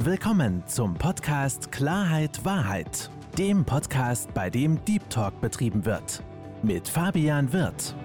Willkommen zum Podcast Klarheit Wahrheit, dem Podcast, bei dem Deep Talk betrieben wird. Mit Fabian Wirth.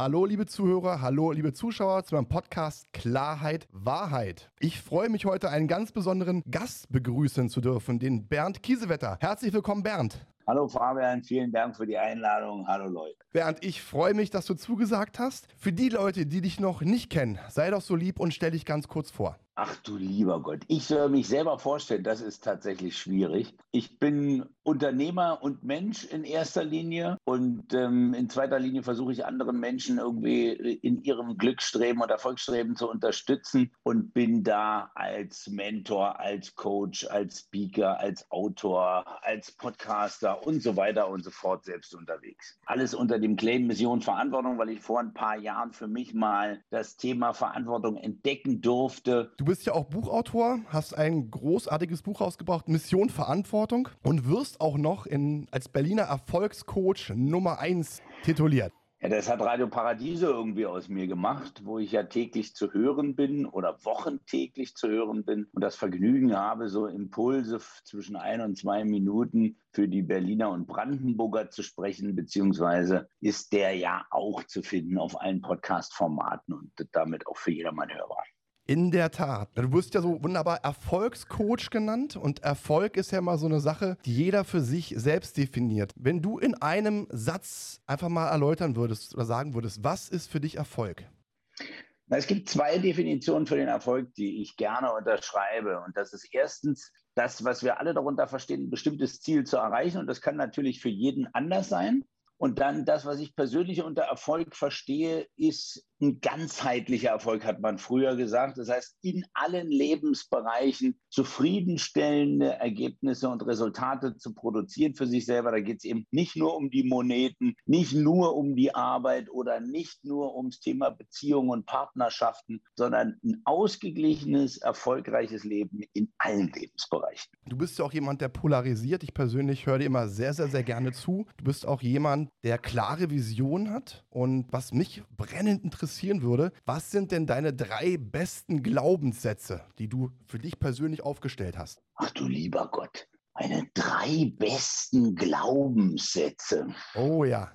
Hallo liebe Zuhörer, hallo liebe Zuschauer zu meinem Podcast Klarheit Wahrheit. Ich freue mich heute einen ganz besonderen Gast begrüßen zu dürfen, den Bernd Kiesewetter. Herzlich willkommen Bernd. Hallo Fabian, vielen Dank für die Einladung. Hallo Leute. Bernd, ich freue mich, dass du zugesagt hast. Für die Leute, die dich noch nicht kennen, sei doch so lieb und stell dich ganz kurz vor. Ach du lieber Gott, ich soll mich selber vorstellen, das ist tatsächlich schwierig. Ich bin Unternehmer und Mensch in erster Linie und ähm, in zweiter Linie versuche ich anderen Menschen irgendwie in ihrem Glücksstreben und Erfolgsstreben zu unterstützen und bin da als Mentor, als Coach, als Speaker, als Autor, als Podcaster und so weiter und so fort selbst unterwegs. Alles unter dem Claim Mission Verantwortung, weil ich vor ein paar Jahren für mich mal das Thema Verantwortung entdecken durfte. Du bist ja auch Buchautor, hast ein großartiges Buch rausgebracht, Mission Verantwortung, und wirst auch noch in, als Berliner Erfolgscoach Nummer 1 tituliert. Ja, das hat Radio Paradiese irgendwie aus mir gemacht, wo ich ja täglich zu hören bin oder wochentäglich zu hören bin und das Vergnügen habe, so Impulse zwischen ein und zwei Minuten für die Berliner und Brandenburger zu sprechen, beziehungsweise ist der ja auch zu finden auf allen Podcast-Formaten und damit auch für jedermann hörbar. In der Tat. Du wirst ja so wunderbar Erfolgscoach genannt und Erfolg ist ja mal so eine Sache, die jeder für sich selbst definiert. Wenn du in einem Satz einfach mal erläutern würdest oder sagen würdest, was ist für dich Erfolg? Es gibt zwei Definitionen für den Erfolg, die ich gerne unterschreibe. Und das ist erstens das, was wir alle darunter verstehen, ein bestimmtes Ziel zu erreichen. Und das kann natürlich für jeden anders sein. Und dann das, was ich persönlich unter Erfolg verstehe, ist ein ganzheitlicher Erfolg, hat man früher gesagt. Das heißt, in allen Lebensbereichen zufriedenstellende Ergebnisse und Resultate zu produzieren für sich selber. Da geht es eben nicht nur um die Moneten, nicht nur um die Arbeit oder nicht nur ums Thema Beziehungen und Partnerschaften, sondern ein ausgeglichenes, erfolgreiches Leben in allen Lebensbereichen. Du bist ja auch jemand, der polarisiert. Ich persönlich höre dir immer sehr, sehr, sehr gerne zu. Du bist auch jemand, der klare Visionen hat. Und was mich brennend interessieren würde, was sind denn deine drei besten Glaubenssätze, die du für dich persönlich aufgestellt hast? Ach du lieber Gott, meine drei besten Glaubenssätze. Oh ja.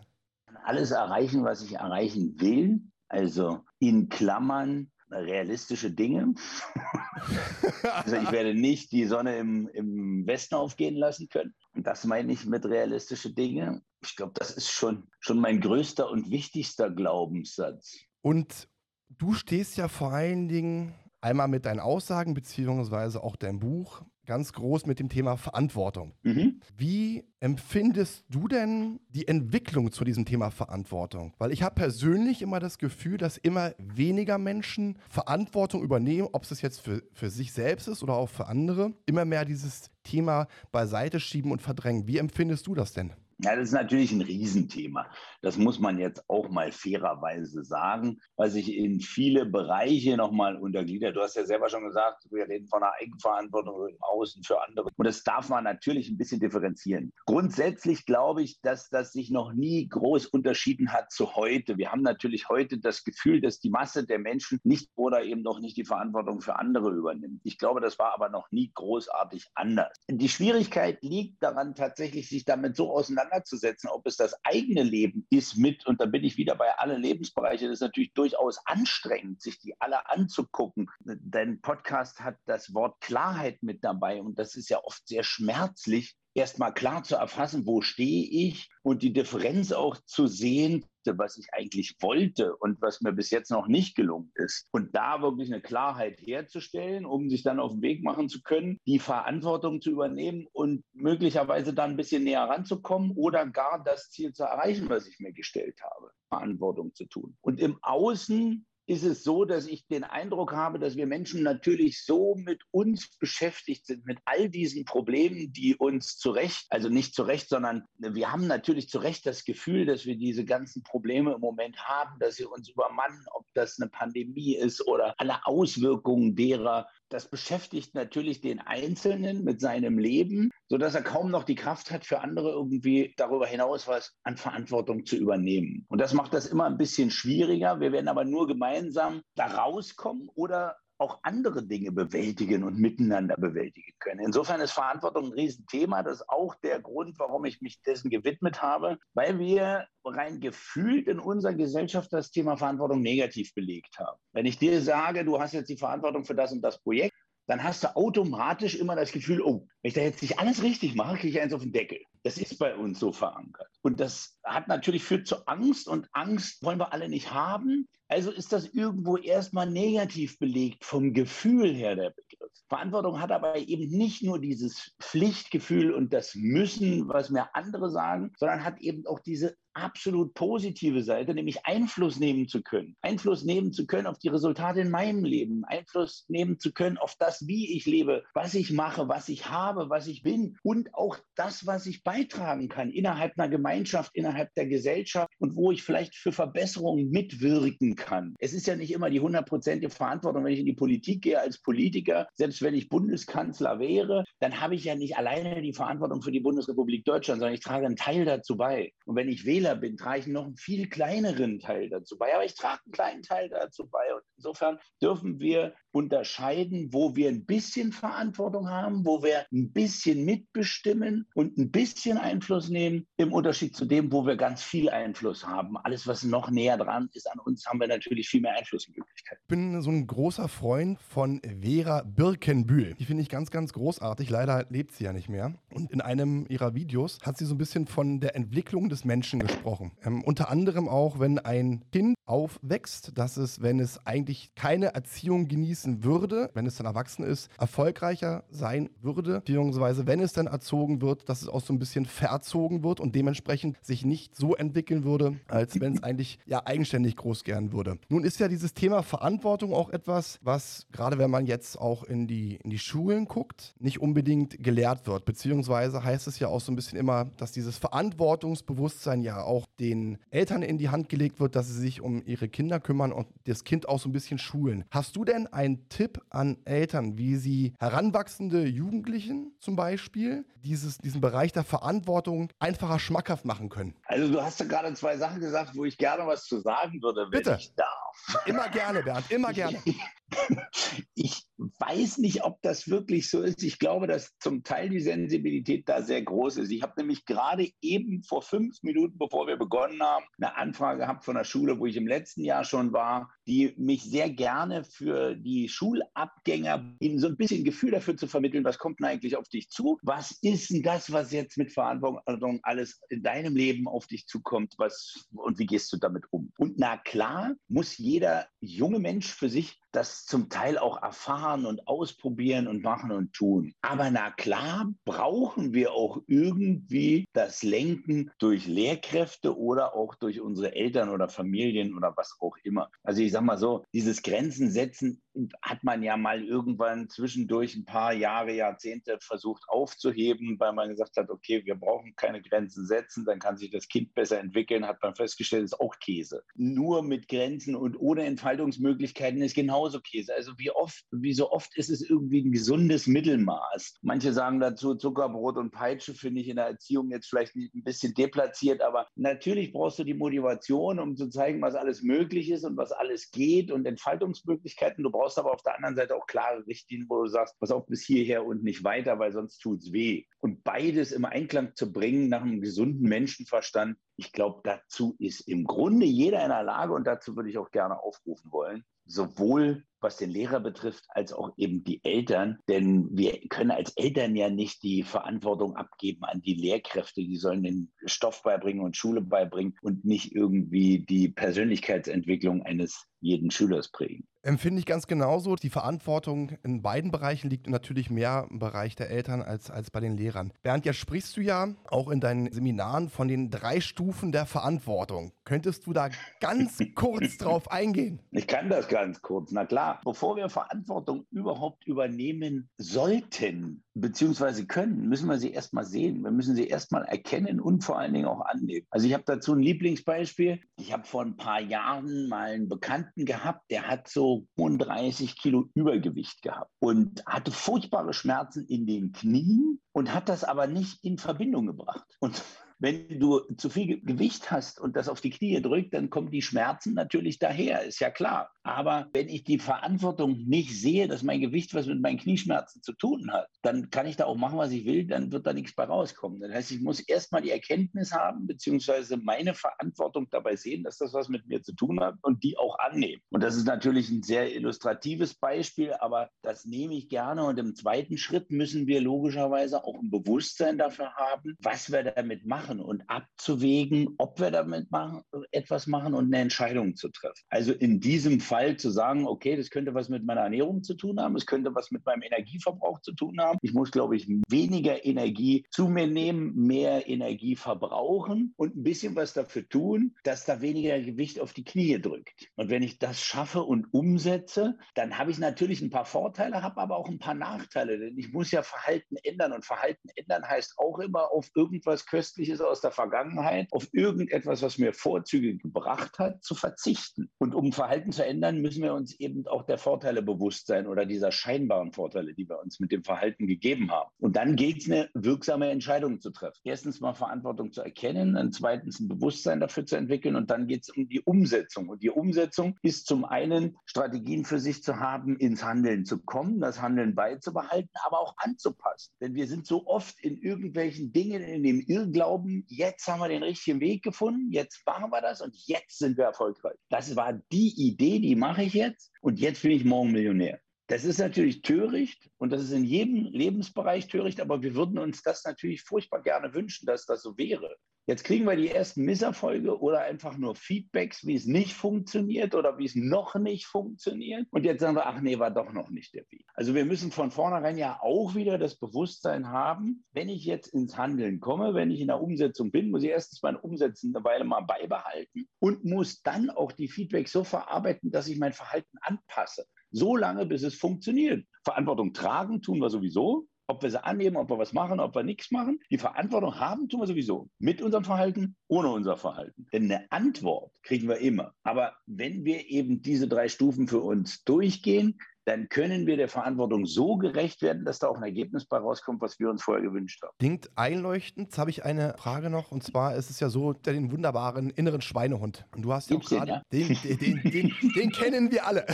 Alles erreichen, was ich erreichen will. Also in Klammern realistische Dinge. also ich werde nicht die Sonne im, im Westen aufgehen lassen können. Und das meine ich mit realistische Dinge. Ich glaube, das ist schon, schon mein größter und wichtigster Glaubenssatz. Und du stehst ja vor allen Dingen einmal mit deinen Aussagen, beziehungsweise auch dein Buch, ganz groß mit dem Thema Verantwortung. Mhm. Wie empfindest du denn die Entwicklung zu diesem Thema Verantwortung? Weil ich habe persönlich immer das Gefühl, dass immer weniger Menschen Verantwortung übernehmen, ob es jetzt für, für sich selbst ist oder auch für andere, immer mehr dieses Thema beiseite schieben und verdrängen. Wie empfindest du das denn? Ja, das ist natürlich ein Riesenthema. Das muss man jetzt auch mal fairerweise sagen, weil sich in viele Bereiche nochmal untergliedert. Du hast ja selber schon gesagt, wir reden von einer Eigenverantwortung im Außen für andere. Und das darf man natürlich ein bisschen differenzieren. Grundsätzlich glaube ich, dass das sich noch nie groß unterschieden hat zu heute. Wir haben natürlich heute das Gefühl, dass die Masse der Menschen nicht oder eben noch nicht die Verantwortung für andere übernimmt. Ich glaube, das war aber noch nie großartig anders. Die Schwierigkeit liegt daran, tatsächlich sich damit so auseinanderzusetzen, auseinanderzusetzen, ob es das eigene Leben ist mit, und da bin ich wieder bei allen Lebensbereichen, das ist natürlich durchaus anstrengend, sich die alle anzugucken. Dein Podcast hat das Wort Klarheit mit dabei und das ist ja oft sehr schmerzlich, erstmal klar zu erfassen, wo stehe ich und die Differenz auch zu sehen, was ich eigentlich wollte und was mir bis jetzt noch nicht gelungen ist. Und da wirklich eine Klarheit herzustellen, um sich dann auf den Weg machen zu können, die Verantwortung zu übernehmen und möglicherweise dann ein bisschen näher ranzukommen oder gar das Ziel zu erreichen, was ich mir gestellt habe, Verantwortung zu tun. Und im Außen ist es so, dass ich den Eindruck habe, dass wir Menschen natürlich so mit uns beschäftigt sind, mit all diesen Problemen, die uns zu Recht, also nicht zu Recht, sondern wir haben natürlich zu Recht das Gefühl, dass wir diese ganzen Probleme im Moment haben, dass sie uns übermannen, ob das eine Pandemie ist oder alle Auswirkungen derer, das beschäftigt natürlich den Einzelnen mit seinem Leben, sodass er kaum noch die Kraft hat, für andere irgendwie darüber hinaus was an Verantwortung zu übernehmen. Und das macht das immer ein bisschen schwieriger. Wir werden aber nur gemeinsam da rauskommen oder auch andere Dinge bewältigen und miteinander bewältigen können. Insofern ist Verantwortung ein Riesenthema. Das ist auch der Grund, warum ich mich dessen gewidmet habe, weil wir rein gefühlt in unserer Gesellschaft das Thema Verantwortung negativ belegt haben. Wenn ich dir sage, du hast jetzt die Verantwortung für das und das Projekt, dann hast du automatisch immer das Gefühl, oh, wenn ich da jetzt nicht alles richtig mache, kriege ich eins auf den Deckel. Das ist bei uns so verankert. Und das hat natürlich führt zu Angst und Angst wollen wir alle nicht haben. Also ist das irgendwo erstmal negativ belegt vom Gefühl her der Begriff. Verantwortung hat aber eben nicht nur dieses Pflichtgefühl und das Müssen, was mir andere sagen, sondern hat eben auch diese absolut positive Seite, nämlich Einfluss nehmen zu können. Einfluss nehmen zu können auf die Resultate in meinem Leben, Einfluss nehmen zu können auf das, wie ich lebe, was ich mache, was ich habe, was ich bin und auch das, was ich beitragen kann innerhalb einer Gemeinschaft, innerhalb der Gesellschaft und wo ich vielleicht für Verbesserungen mitwirken kann. Es ist ja nicht immer die hundertprozentige Verantwortung, wenn ich in die Politik gehe als Politiker, selbst wenn ich Bundeskanzler wäre, dann habe ich ja nicht alleine die Verantwortung für die Bundesrepublik Deutschland, sondern ich trage einen Teil dazu bei. Und wenn ich wähle, Wähler bin, trage ich noch einen viel kleineren Teil dazu bei. Aber ich trage einen kleinen Teil dazu bei. Und insofern dürfen wir unterscheiden, wo wir ein bisschen Verantwortung haben, wo wir ein bisschen mitbestimmen und ein bisschen Einfluss nehmen, im Unterschied zu dem, wo wir ganz viel Einfluss haben. Alles, was noch näher dran ist an uns, haben wir natürlich viel mehr Einflussmöglichkeiten. Ich bin so ein großer Freund von Vera Birkenbühl. Die finde ich ganz, ganz großartig. Leider lebt sie ja nicht mehr. Und in einem ihrer Videos hat sie so ein bisschen von der Entwicklung des Menschen gesprochen. Ähm, unter anderem auch, wenn ein Kind aufwächst, dass es, wenn es eigentlich keine Erziehung genießen würde, wenn es dann erwachsen ist, erfolgreicher sein würde, beziehungsweise wenn es dann erzogen wird, dass es auch so ein bisschen verzogen wird und dementsprechend sich nicht so entwickeln würde, als wenn es eigentlich ja eigenständig groß gern würde. Nun ist ja dieses Thema Verantwortung auch etwas, was gerade wenn man jetzt auch in die, in die Schulen guckt, nicht unbedingt gelehrt wird, beziehungsweise heißt es ja auch so ein bisschen immer, dass dieses Verantwortungsbewusstsein ja auch den Eltern in die Hand gelegt wird, dass sie sich um um ihre Kinder kümmern und das Kind auch so ein bisschen schulen. Hast du denn einen Tipp an Eltern, wie sie heranwachsende Jugendlichen zum Beispiel dieses, diesen Bereich der Verantwortung einfacher schmackhaft machen können? Also du hast ja gerade zwei Sachen gesagt, wo ich gerne was zu sagen würde, wenn Bitte. ich darf. Immer gerne, Bernd, immer gerne. ich weiß nicht, ob das wirklich so ist. Ich glaube, dass zum Teil die Sensibilität da sehr groß ist. Ich habe nämlich gerade eben vor fünf Minuten, bevor wir begonnen haben, eine Anfrage gehabt von der Schule, wo ich im letzten Jahr schon war, die mich sehr gerne für die Schulabgänger ihnen so ein bisschen Gefühl dafür zu vermitteln, was kommt denn eigentlich auf dich zu? Was ist denn das, was jetzt mit Verantwortung alles in deinem Leben auf dich zukommt? Was, und wie gehst du damit um? Und na klar, muss jeder junge Mensch für sich das zum Teil auch erfahren und ausprobieren und machen und tun. Aber na klar, brauchen wir auch irgendwie das Lenken durch Lehrkräfte oder auch durch unsere Eltern oder Familien oder was auch immer. Also ich sag mal so, dieses Grenzen setzen hat man ja mal irgendwann zwischendurch ein paar Jahre, Jahrzehnte versucht aufzuheben, weil man gesagt hat, okay, wir brauchen keine Grenzen setzen, dann kann sich das Kind besser entwickeln, hat man festgestellt, ist auch Käse. Nur mit Grenzen und ohne Entfaltungsmöglichkeiten ist genauso Käse. Also wie oft, wie so oft ist es irgendwie ein gesundes Mittelmaß. Manche sagen dazu, Zuckerbrot und Peitsche finde ich in der Erziehung jetzt vielleicht ein bisschen deplatziert, aber natürlich brauchst du die Motivation, um zu zeigen, was alles möglich ist und was alles geht und Entfaltungsmöglichkeiten. Du brauchst brauchst aber auf der anderen Seite auch klare Richtlinien, wo du sagst, pass auf bis hierher und nicht weiter, weil sonst tut es weh. Und beides im Einklang zu bringen nach einem gesunden Menschenverstand, ich glaube, dazu ist im Grunde jeder in der Lage und dazu würde ich auch gerne aufrufen wollen, sowohl was den Lehrer betrifft, als auch eben die Eltern. Denn wir können als Eltern ja nicht die Verantwortung abgeben an die Lehrkräfte. Die sollen den Stoff beibringen und Schule beibringen und nicht irgendwie die Persönlichkeitsentwicklung eines jeden Schülers prägen. Empfinde ich ganz genauso. Die Verantwortung in beiden Bereichen liegt natürlich mehr im Bereich der Eltern als, als bei den Lehrern. Bernd, ja sprichst du ja auch in deinen Seminaren von den drei Stufen Stufen der Verantwortung. Könntest du da ganz kurz drauf eingehen? Ich kann das ganz kurz. Na klar, bevor wir Verantwortung überhaupt übernehmen sollten, beziehungsweise können, müssen wir sie erstmal sehen. Wir müssen sie erstmal erkennen und vor allen Dingen auch annehmen. Also ich habe dazu ein Lieblingsbeispiel. Ich habe vor ein paar Jahren mal einen Bekannten gehabt, der hat so 35 Kilo Übergewicht gehabt und hatte furchtbare Schmerzen in den Knien und hat das aber nicht in Verbindung gebracht. Und wenn du zu viel Gewicht hast und das auf die Knie drückt, dann kommen die Schmerzen natürlich daher, ist ja klar. Aber wenn ich die Verantwortung nicht sehe, dass mein Gewicht was mit meinen Knieschmerzen zu tun hat, dann kann ich da auch machen, was ich will, dann wird da nichts bei rauskommen. Das heißt, ich muss erstmal die Erkenntnis haben, beziehungsweise meine Verantwortung dabei sehen, dass das was mit mir zu tun hat und die auch annehmen. Und das ist natürlich ein sehr illustratives Beispiel, aber das nehme ich gerne. Und im zweiten Schritt müssen wir logischerweise auch ein Bewusstsein dafür haben, was wir damit machen machen und abzuwägen, ob wir damit machen, etwas machen und eine Entscheidung zu treffen. Also in diesem Fall zu sagen, okay, das könnte was mit meiner Ernährung zu tun haben, es könnte was mit meinem Energieverbrauch zu tun haben. Ich muss, glaube ich, weniger Energie zu mir nehmen, mehr Energie verbrauchen und ein bisschen was dafür tun, dass da weniger Gewicht auf die Knie drückt. Und wenn ich das schaffe und umsetze, dann habe ich natürlich ein paar Vorteile, habe aber auch ein paar Nachteile, denn ich muss ja Verhalten ändern und Verhalten ändern heißt auch immer auf irgendwas Köstliches aus der Vergangenheit, auf irgendetwas, was mir Vorzüge gebracht hat, zu verzichten. Und um Verhalten zu ändern, müssen wir uns eben auch der Vorteile bewusst sein oder dieser scheinbaren Vorteile, die wir uns mit dem Verhalten gegeben haben. Und dann gilt es, eine wirksame Entscheidung zu treffen. Erstens mal Verantwortung zu erkennen, dann zweitens ein Bewusstsein dafür zu entwickeln und dann geht es um die Umsetzung. Und die Umsetzung ist zum einen Strategien für sich zu haben, ins Handeln zu kommen, das Handeln beizubehalten, aber auch anzupassen. Denn wir sind so oft in irgendwelchen Dingen, in dem Irrglauben, jetzt haben wir den richtigen Weg gefunden, jetzt machen wir das und jetzt sind wir erfolgreich. Das war die Idee, die mache ich jetzt und jetzt bin ich morgen Millionär. Das ist natürlich töricht und das ist in jedem Lebensbereich töricht, aber wir würden uns das natürlich furchtbar gerne wünschen, dass das so wäre. Jetzt kriegen wir die ersten Misserfolge oder einfach nur Feedbacks, wie es nicht funktioniert oder wie es noch nicht funktioniert. Und jetzt sagen wir, ach nee, war doch noch nicht der Weg. Also wir müssen von vornherein ja auch wieder das Bewusstsein haben, wenn ich jetzt ins Handeln komme, wenn ich in der Umsetzung bin, muss ich erstens mein Umsetzen eine Weile mal beibehalten und muss dann auch die Feedbacks so verarbeiten, dass ich mein Verhalten anpasse. So lange, bis es funktioniert. Verantwortung tragen tun wir sowieso. Ob wir sie annehmen, ob wir was machen, ob wir nichts machen. Die Verantwortung haben, tun wir sowieso. Mit unserem Verhalten, ohne unser Verhalten. Denn eine Antwort kriegen wir immer. Aber wenn wir eben diese drei Stufen für uns durchgehen, dann können wir der Verantwortung so gerecht werden, dass da auch ein Ergebnis bei rauskommt, was wir uns vorher gewünscht haben. Klingt einleuchtend. Jetzt habe ich eine Frage noch. Und zwar ist es ja so, den wunderbaren inneren Schweinehund. Und du hast ja gerade, ja? den, den, den, den, den kennen wir alle.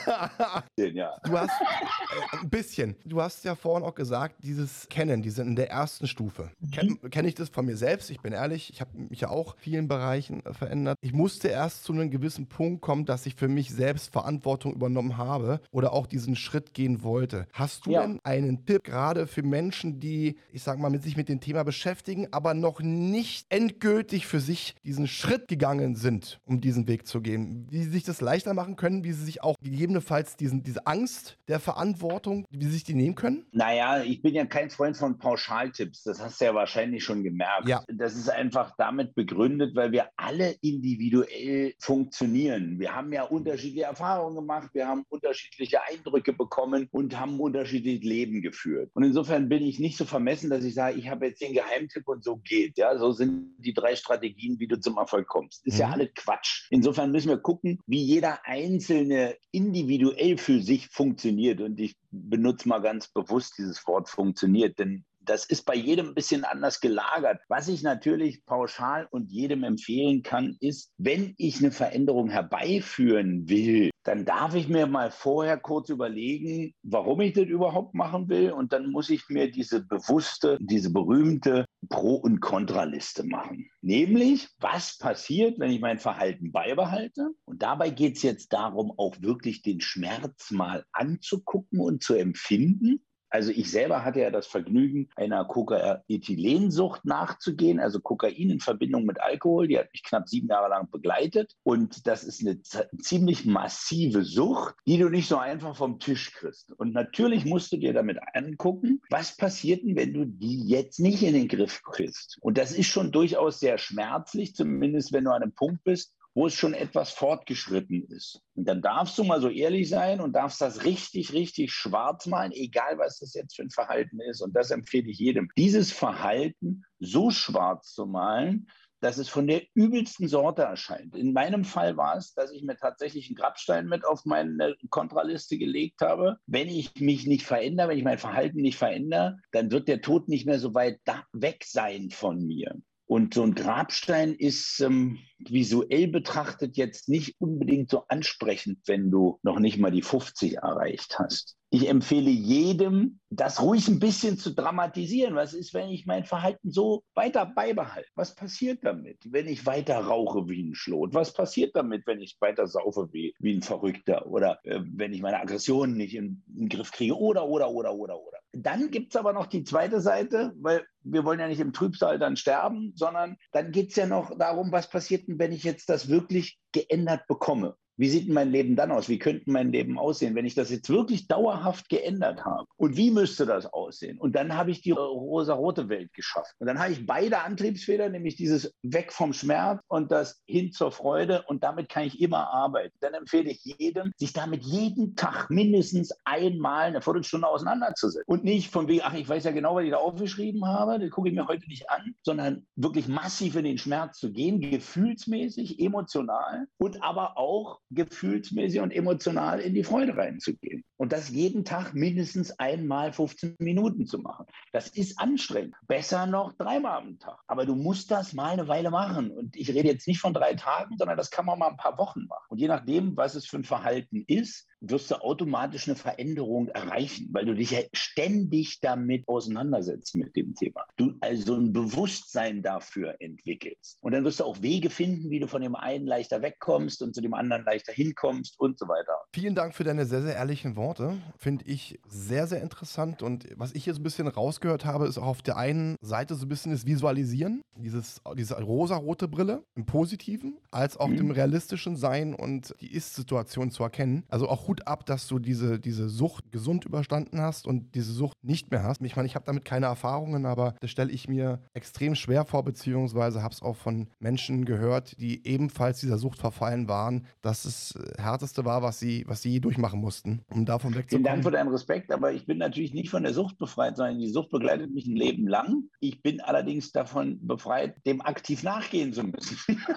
den, ja. Du hast äh, ein bisschen. Du hast ja vorhin auch gesagt, dieses Kennen, die sind in der ersten Stufe. Mhm. Kenne kenn ich das von mir selbst? Ich bin ehrlich, ich habe mich ja auch in vielen Bereichen äh, verändert. Ich musste erst zu einem gewissen Punkt kommen, dass ich für mich selbst Verantwortung übernommen habe oder auch diesen Schritt gehen wollte. Hast du ja. denn einen Tipp gerade für Menschen, die, ich sag mal, mit sich mit dem Thema beschäftigen, aber noch nicht endgültig für sich diesen Schritt gegangen sind, um diesen Weg zu gehen? Wie sie sich das leichter machen können, wie sie sich auch gegebenenfalls diesen, diese Angst der Verantwortung, wie sie sich die nehmen können? Naja, ich bin ja kein Freund von Pauschaltipps. Das hast du ja wahrscheinlich schon gemerkt. Ja. Das ist einfach damit begründet, weil wir alle individuell funktionieren. Wir haben ja unterschiedliche Erfahrungen gemacht, wir haben unterschiedliche unterschiedliche Eindrücke bekommen und haben unterschiedlich Leben geführt. Und insofern bin ich nicht so vermessen, dass ich sage, ich habe jetzt den Geheimtipp und so geht. Ja, so sind die drei Strategien, wie du zum Erfolg kommst. Ist mhm. ja alles Quatsch. Insofern müssen wir gucken, wie jeder Einzelne individuell für sich funktioniert. Und ich benutze mal ganz bewusst dieses Wort funktioniert, denn das ist bei jedem ein bisschen anders gelagert. Was ich natürlich pauschal und jedem empfehlen kann, ist, wenn ich eine Veränderung herbeiführen will, dann darf ich mir mal vorher kurz überlegen, warum ich das überhaupt machen will. Und dann muss ich mir diese bewusste, diese berühmte Pro- und Kontraliste machen. Nämlich, was passiert, wenn ich mein Verhalten beibehalte? Und dabei geht es jetzt darum, auch wirklich den Schmerz mal anzugucken und zu empfinden. Also ich selber hatte ja das Vergnügen, einer Kokaethylensucht nachzugehen, also Kokain in Verbindung mit Alkohol. Die hat mich knapp sieben Jahre lang begleitet. Und das ist eine ziemlich massive Sucht, die du nicht so einfach vom Tisch kriegst. Und natürlich musst du dir damit angucken, was passiert denn, wenn du die jetzt nicht in den Griff kriegst. Und das ist schon durchaus sehr schmerzlich, zumindest wenn du an einem Punkt bist, wo es schon etwas fortgeschritten ist. Und dann darfst du mal so ehrlich sein und darfst das richtig, richtig schwarz malen, egal was das jetzt für ein Verhalten ist. Und das empfehle ich jedem. Dieses Verhalten so schwarz zu malen, dass es von der übelsten Sorte erscheint. In meinem Fall war es, dass ich mir tatsächlich einen Grabstein mit auf meine Kontraliste gelegt habe. Wenn ich mich nicht verändere, wenn ich mein Verhalten nicht verändere, dann wird der Tod nicht mehr so weit weg sein von mir. Und so ein Grabstein ist ähm, visuell betrachtet jetzt nicht unbedingt so ansprechend, wenn du noch nicht mal die 50 erreicht hast. Ich empfehle jedem, das ruhig ein bisschen zu dramatisieren. Was ist, wenn ich mein Verhalten so weiter beibehalte? Was passiert damit, wenn ich weiter rauche wie ein Schlot? Was passiert damit, wenn ich weiter saufe wie, wie ein Verrückter? Oder äh, wenn ich meine Aggressionen nicht in, in den Griff kriege? Oder, oder, oder, oder, oder. Dann gibt es aber noch die zweite Seite, weil wir wollen ja nicht im Trübsal dann sterben, sondern dann geht es ja noch darum, was passiert denn, wenn ich jetzt das wirklich geändert bekomme. Wie sieht mein Leben dann aus? Wie könnte mein Leben aussehen, wenn ich das jetzt wirklich dauerhaft geändert habe? Und wie müsste das aussehen? Und dann habe ich die rosa-rote Welt geschafft. Und dann habe ich beide Antriebsfedern, nämlich dieses Weg vom Schmerz und das hin zur Freude. Und damit kann ich immer arbeiten. Dann empfehle ich jedem, sich damit jeden Tag mindestens einmal eine Viertelstunde auseinanderzusetzen. Und nicht von wegen, ach, ich weiß ja genau, was ich da aufgeschrieben habe, das gucke ich mir heute nicht an, sondern wirklich massiv in den Schmerz zu gehen, gefühlsmäßig, emotional und aber auch gefühlsmäßig und emotional in die Freude reinzugehen. Und das jeden Tag mindestens einmal 15 Minuten zu machen. Das ist anstrengend. Besser noch dreimal am Tag. Aber du musst das mal eine Weile machen. Und ich rede jetzt nicht von drei Tagen, sondern das kann man mal ein paar Wochen machen. Und je nachdem, was es für ein Verhalten ist, wirst du automatisch eine Veränderung erreichen, weil du dich ja ständig damit auseinandersetzt mit dem Thema. Du also ein Bewusstsein dafür entwickelst. Und dann wirst du auch Wege finden, wie du von dem einen leichter wegkommst und zu dem anderen leichter hinkommst und so weiter. Vielen Dank für deine sehr, sehr ehrlichen Worte. Finde ich sehr, sehr interessant. Und was ich jetzt ein bisschen rausgehört habe, ist auch auf der einen Seite so ein bisschen das Visualisieren, dieses, diese rosa-rote Brille im Positiven, als auch mhm. dem realistischen Sein und die Ist-Situation zu erkennen. Also auch Hut ab, dass du diese, diese Sucht gesund überstanden hast und diese Sucht nicht mehr hast. Ich meine, ich habe damit keine Erfahrungen, aber das stelle ich mir extrem schwer vor, beziehungsweise habe es auch von Menschen gehört, die ebenfalls dieser Sucht verfallen waren, dass es äh, härteste war, was sie, was sie je durchmachen mussten, um davon wegzukommen. Vielen Dank für deinen Respekt, aber ich bin natürlich nicht von der Sucht befreit, sondern die Sucht begleitet mich ein Leben lang. Ich bin allerdings davon befreit, dem aktiv nachgehen zu müssen.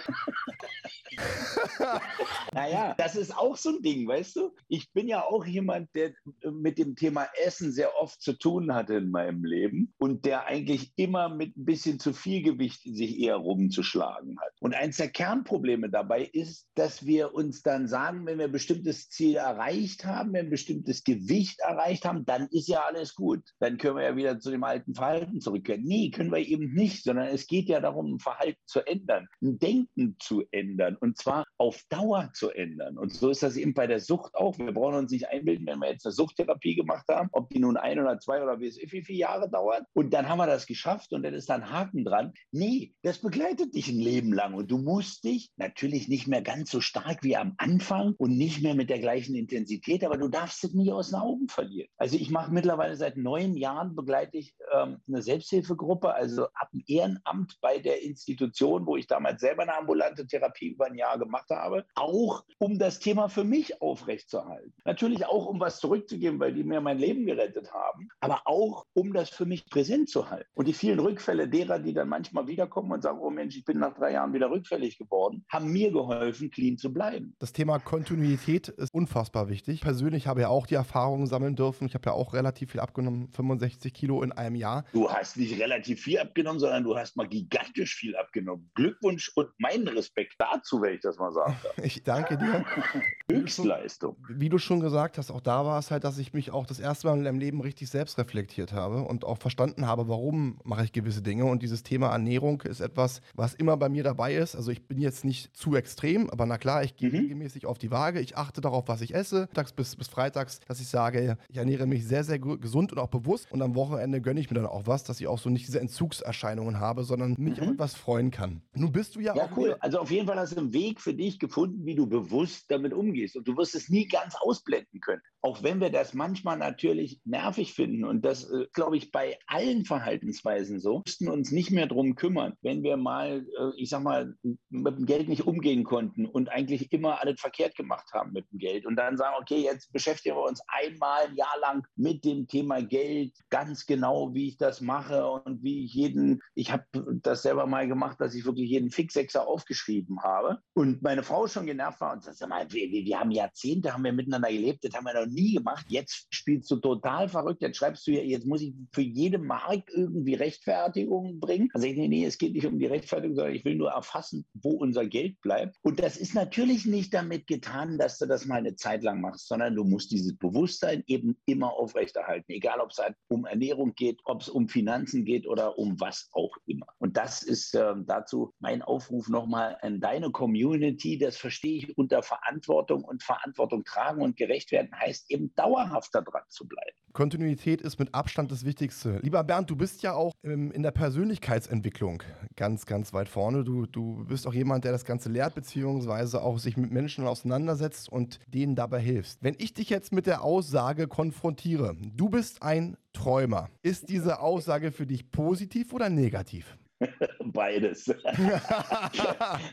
naja, das ist auch so ein Ding, weißt du? Ich bin ja auch jemand, der äh, mit dem Thema Essen sehr oft zu tun hatte in meinem Leben und der eigentlich immer mit ein bisschen zu viel Gewicht sich eher rumzuschlagen hat. Und eins der Kernprobleme dabei ist, dass wir uns dann sagen, wenn wir ein bestimmtes Ziel erreicht haben, wenn wir ein bestimmtes Gewicht erreicht haben, dann ist ja alles gut. Dann können wir ja wieder zu dem alten Verhalten zurückkehren. Nee, können wir eben nicht, sondern es geht ja darum, ein Verhalten zu ändern, ein Denken zu ändern und zwar auf Dauer zu ändern. Und so ist das eben bei der Sucht auch. Wir brauchen uns nicht einbilden, wenn wir jetzt eine Suchttherapie gemacht haben, ob die nun ein oder zwei oder wie viele Jahre dauert. Und dann haben wir das geschafft und dann ist da ein Haken dran. Nee, das begleitet dich ein Leben lang und du musst dich natürlich nicht mehr ganz so stark wie am Anfang und nicht mehr mit der gleichen Intensität, aber du darfst es nie aus den Augen verlieren. Also ich mache mittlerweile seit neun Jahren begleite ich ähm, eine Selbsthilfegruppe, also ab dem Ehrenamt bei der Institution, wo ich damals selber eine ambulante Therapie über ein Jahr gemacht habe, auch um das Thema für mich aufrechtzuerhalten. Natürlich auch, um was zurückzugeben, weil die mir mein Leben gerettet haben, aber auch, um das für mich präsent zu halten. Und die vielen Rückfälle derer, die dann manchmal wiederkommen und sagen, oh Mensch, ich bin nach drei Jahren wieder rückfällig geworden, haben mir geholfen, clean zu bleiben. Das Thema Kontinuität ist unfassbar wichtig. Persönlich habe ja auch die Erfahrungen sammeln dürfen. Ich habe ja auch relativ viel abgenommen, 65 Kilo in einem Jahr. Du hast nicht relativ viel abgenommen, sondern du hast mal gigantisch viel abgenommen. Glückwunsch und meinen Respekt dazu, wenn ich das mal sagen darf. ich danke dir. Höchstleistung. Wie du schon gesagt hast, auch da war es halt, dass ich mich auch das erste Mal in meinem Leben richtig selbst reflektiert habe und auch verstanden habe, warum mache ich gewisse Dinge. Und dieses Thema Ernährung ist etwas, was immer bei mir dabei ist. Also ich bin jetzt nicht zu extrem, aber na klar, ich gehe mhm. regelmäßig auf die Waage. Ich achte darauf, was ich esse, tags bis, bis freitags, dass ich sage, ich ernähre mich sehr, sehr gesund und auch bewusst. Und am Wochenende gönne ich mir dann auch was, dass ich auch so nicht diese Entzugserscheinungen habe, sondern mich mhm. auf etwas freuen kann. Nun bist du ja, ja auch. cool. Also auf jeden Fall hast du einen Weg für dich gefunden, wie du bewusst damit umgehst. Und du wirst es nie ganz ausblenden können. Auch wenn wir das manchmal natürlich nervig finden. Und das, äh, glaube ich, bei allen Verhaltensweisen so, müssten uns nicht mehr darum kümmern, wenn wir mal, äh, ich sag mal, mit dem Geld nicht umgehen konnten und eigentlich immer alles verkehrt gemacht haben mit dem Geld. Und dann sagen, okay, jetzt beschäftigen wir uns einmal ein Jahr lang mit dem Thema Geld, ganz genau, wie ich das mache und wie ich jeden, ich habe das selber mal gemacht, dass ich wirklich jeden Fixexer aufgeschrieben habe. Und meine Frau schon genervt war und sagt, mal, wir, wir haben Jahrzehnte, haben wir miteinander gelebt, das haben wir noch nie gemacht. Jetzt spielst du total verrückt, jetzt schreibst du, jetzt muss ich für jede Mark irgendwie Rechtfertigung bringen. Also ich, nee, nee, es geht nicht um die Rechtfertigung, sondern ich will nur erfassen, wo unser Geld bleibt. Und das ist natürlich nicht damit getan, dass du das mal eine Zeit lang machst, sondern du musst dieses Bewusstsein eben immer aufrechterhalten, egal ob es halt um Ernährung geht, ob es um Finanzen geht oder um was auch immer. Und das ist äh, dazu mein Aufruf nochmal an deine Community. Das verstehe ich unter Verantwortung und Verantwortung tragen und gerecht werden heißt eben dauerhaft daran zu bleiben. Kontinuität ist mit Abstand das Wichtigste. Lieber Bernd, du bist ja auch ähm, in der Persönlichkeitsentwicklung ganz, ganz weit vorne. Du, du bist auch jemand, der das Ganze lehrt, beziehungsweise auch sich mit Menschen auseinandersetzt und denen dabei hilfst. Wenn ich dich jetzt mit der Aussage konfrontiere, du bist ein Träumer, ist diese Aussage für dich positiv oder negativ? Beides.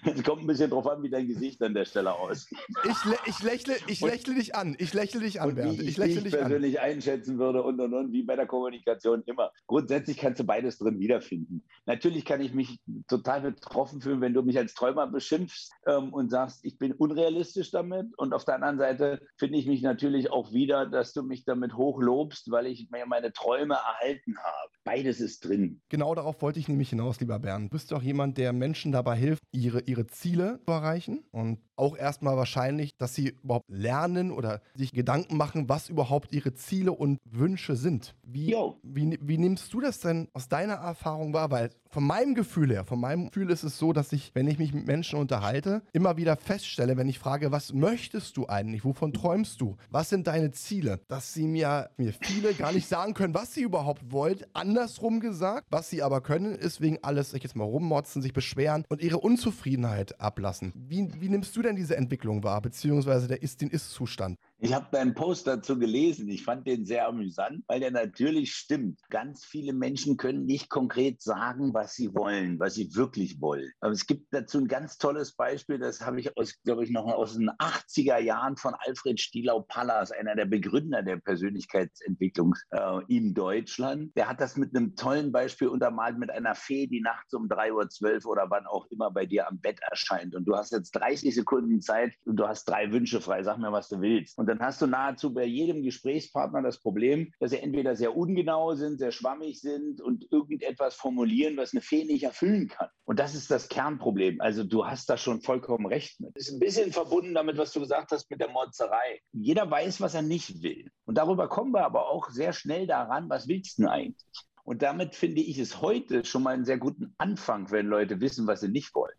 Es kommt ein bisschen drauf an, wie dein Gesicht an der Stelle aussieht. Ich, lä ich, lächle, ich lächle dich an. Ich lächle dich an, Bernd. Ich, ich lächle dich persönlich an. einschätzen würde und und und, wie bei der Kommunikation immer. Grundsätzlich kannst du beides drin wiederfinden. Natürlich kann ich mich total betroffen fühlen, wenn du mich als Träumer beschimpfst ähm, und sagst, ich bin unrealistisch damit. Und auf der anderen Seite finde ich mich natürlich auch wieder, dass du mich damit hochlobst, weil ich mir meine Träume erhalten habe. Beides ist drin. Genau darauf wollte ich nämlich hinaus, lieber Bernd. Du bist doch jemand, der Menschen dabei hilft, ihre, ihre Ziele zu erreichen. Und auch erstmal wahrscheinlich, dass sie überhaupt lernen oder sich Gedanken machen, was überhaupt ihre Ziele und Wünsche sind. Wie, wie, wie nimmst du das denn aus deiner Erfahrung wahr? Weil von meinem Gefühl her, von meinem Gefühl ist es so, dass ich, wenn ich mich mit Menschen unterhalte, immer wieder feststelle, wenn ich frage, was möchtest du eigentlich? Wovon träumst du? Was sind deine Ziele? Dass sie mir, mir viele gar nicht sagen können, was sie überhaupt wollen. Andersrum gesagt, was sie aber können, ist wegen alles, ich jetzt mal rummotzen, sich beschweren und ihre Unzufriedenheit ablassen. Wie, wie nimmst du denn diese Entwicklung wahr, beziehungsweise der ist, den Ist-Zustand? Ich habe deinen Post dazu gelesen. Ich fand den sehr amüsant, weil der natürlich stimmt. Ganz viele Menschen können nicht konkret sagen, was sie wollen, was sie wirklich wollen. Aber es gibt dazu ein ganz tolles Beispiel, das habe ich aus, glaube ich, noch aus den 80er Jahren von Alfred Stielau-Pallas, einer der Begründer der Persönlichkeitsentwicklung äh, in Deutschland. Der hat das mit einem tollen Beispiel untermalt mit einer Fee, die nachts um 3.12 Uhr oder wann auch immer bei dir am Bett erscheint. Und du hast jetzt 30 Sekunden Zeit und du hast drei Wünsche frei. Sag mir, was du willst. Und dann hast du nahezu bei jedem Gesprächspartner das Problem, dass sie entweder sehr ungenau sind, sehr schwammig sind und irgendetwas formulieren, was eine Fee nicht erfüllen kann. Und das ist das Kernproblem. Also du hast da schon vollkommen recht mit. Das ist ein bisschen verbunden damit, was du gesagt hast mit der Morzerei. Jeder weiß, was er nicht will. Und darüber kommen wir aber auch sehr schnell daran, was willst du denn eigentlich? Und damit finde ich es heute schon mal einen sehr guten Anfang, wenn Leute wissen, was sie nicht wollen.